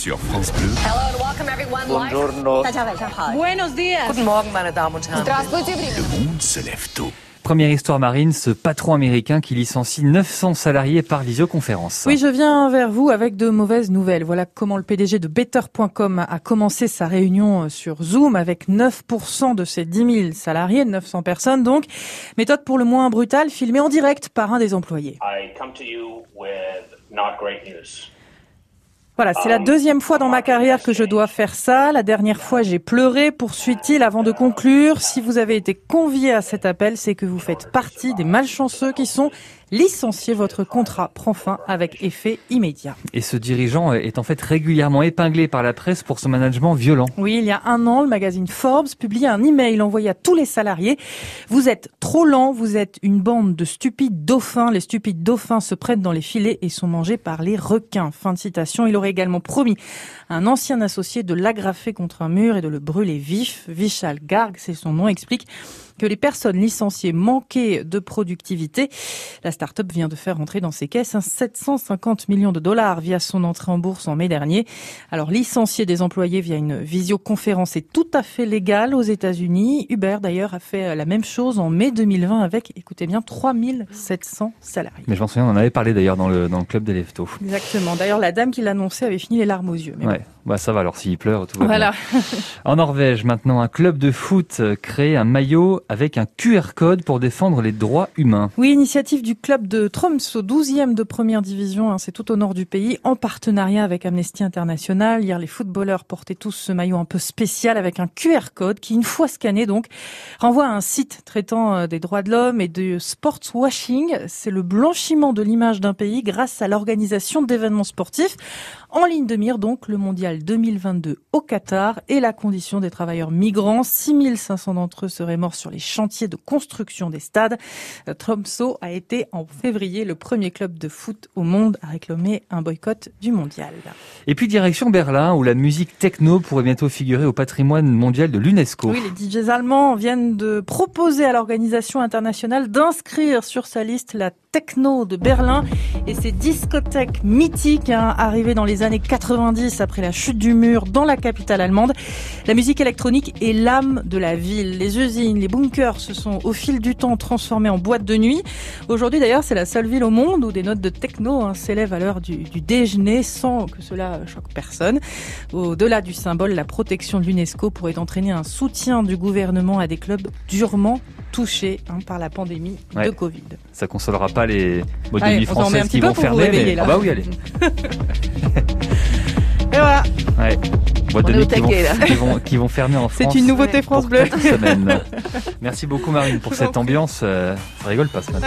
sur France Bleu. Buongiorno. Buenos días. Guten Morgen, meine Damen und Herren. Le monde se lève tôt. Première histoire marine, ce patron américain qui licencie 900 salariés par visioconférence. Oui, je viens vers vous avec de mauvaises nouvelles. Voilà comment le PDG de Better.com a commencé sa réunion sur Zoom avec 9% de ses 10 000 salariés, 900 personnes donc. Méthode pour le moins brutale, filmée en direct par un des employés. I come to you with not great news. Voilà, c'est la deuxième fois dans ma carrière que je dois faire ça. La dernière fois, j'ai pleuré, poursuit-il avant de conclure. Si vous avez été convié à cet appel, c'est que vous faites partie des malchanceux qui sont licenciés. Votre contrat prend fin avec effet immédiat. Et ce dirigeant est en fait régulièrement épinglé par la presse pour son management violent. Oui, il y a un an, le magazine Forbes publiait un email envoyé à tous les salariés. Vous êtes trop lents, vous êtes une bande de stupides dauphins. Les stupides dauphins se prennent dans les filets et sont mangés par les requins. Fin de citation. Il aurait également promis à un ancien associé de l'agrafer contre un mur et de le brûler vif. Vishal Garg, c'est son nom, explique que les personnes licenciées manquaient de productivité. La start-up vient de faire entrer dans ses caisses un 750 millions de dollars via son entrée en bourse en mai dernier. Alors, licencier des employés via une visioconférence est tout à fait légal aux États-Unis. Uber, d'ailleurs, a fait la même chose en mai 2020 avec, écoutez bien, 3700 salariés. Mais je m'en souviens, on en avait parlé d'ailleurs dans le, dans le club des Leftos. Exactement. D'ailleurs, la dame qui l'annonçait avait fini les larmes aux yeux. Mais Ouais, bah ça va alors s'il pleure, tout va Voilà. bien. En Norvège, maintenant, un club de foot crée un maillot avec un QR code pour défendre les droits humains. Oui, initiative du club de Tromsø, 12e de première division, hein, c'est tout au nord du pays, en partenariat avec Amnesty International. Hier, les footballeurs portaient tous ce maillot un peu spécial avec un QR code qui, une fois scanné, donc, renvoie à un site traitant euh, des droits de l'homme et de sports washing. C'est le blanchiment de l'image d'un pays grâce à l'organisation d'événements sportifs. En ligne de mire, donc, le mondial 2022 au Qatar et la condition des travailleurs migrants. 6500 d'entre eux seraient morts sur les chantiers de construction des stades. Euh, Tromsø a été en février le premier club de foot au monde à réclamer un boycott du mondial. Et puis direction Berlin, où la musique techno pourrait bientôt figurer au patrimoine mondial de l'UNESCO. Oui, les DJs allemands viennent de proposer à l'organisation internationale d'inscrire sur sa liste la techno de Berlin et ses discothèques mythiques hein, arrivées dans les années 90 après la chute du mur dans la capitale allemande. La musique électronique est l'âme de la ville. Les usines, les bunkers se sont au fil du temps transformés en boîtes de nuit. Aujourd'hui d'ailleurs, c'est la seule ville au monde où des notes de techno hein, s'élèvent à l'heure du, du déjeuner sans que cela choque personne. Au-delà du symbole, la protection de l'UNESCO pourrait entraîner un soutien du gouvernement à des clubs durement touchés hein, par la pandémie Ouais. de Covid. Ça consolera pas les de Allez, un françaises qui vont pour vous fermer. réveiller, mais... Ah bah oui, allez. Et voilà, Ouais. Boîtes On de est au nuit qui vont, taquet, qui, vont, qui vont fermer en France. c'est une nouveauté France pour Bleu. quatre semaines. Merci beaucoup Marine pour cette ambiance. euh, Ça rigole pas ce matin.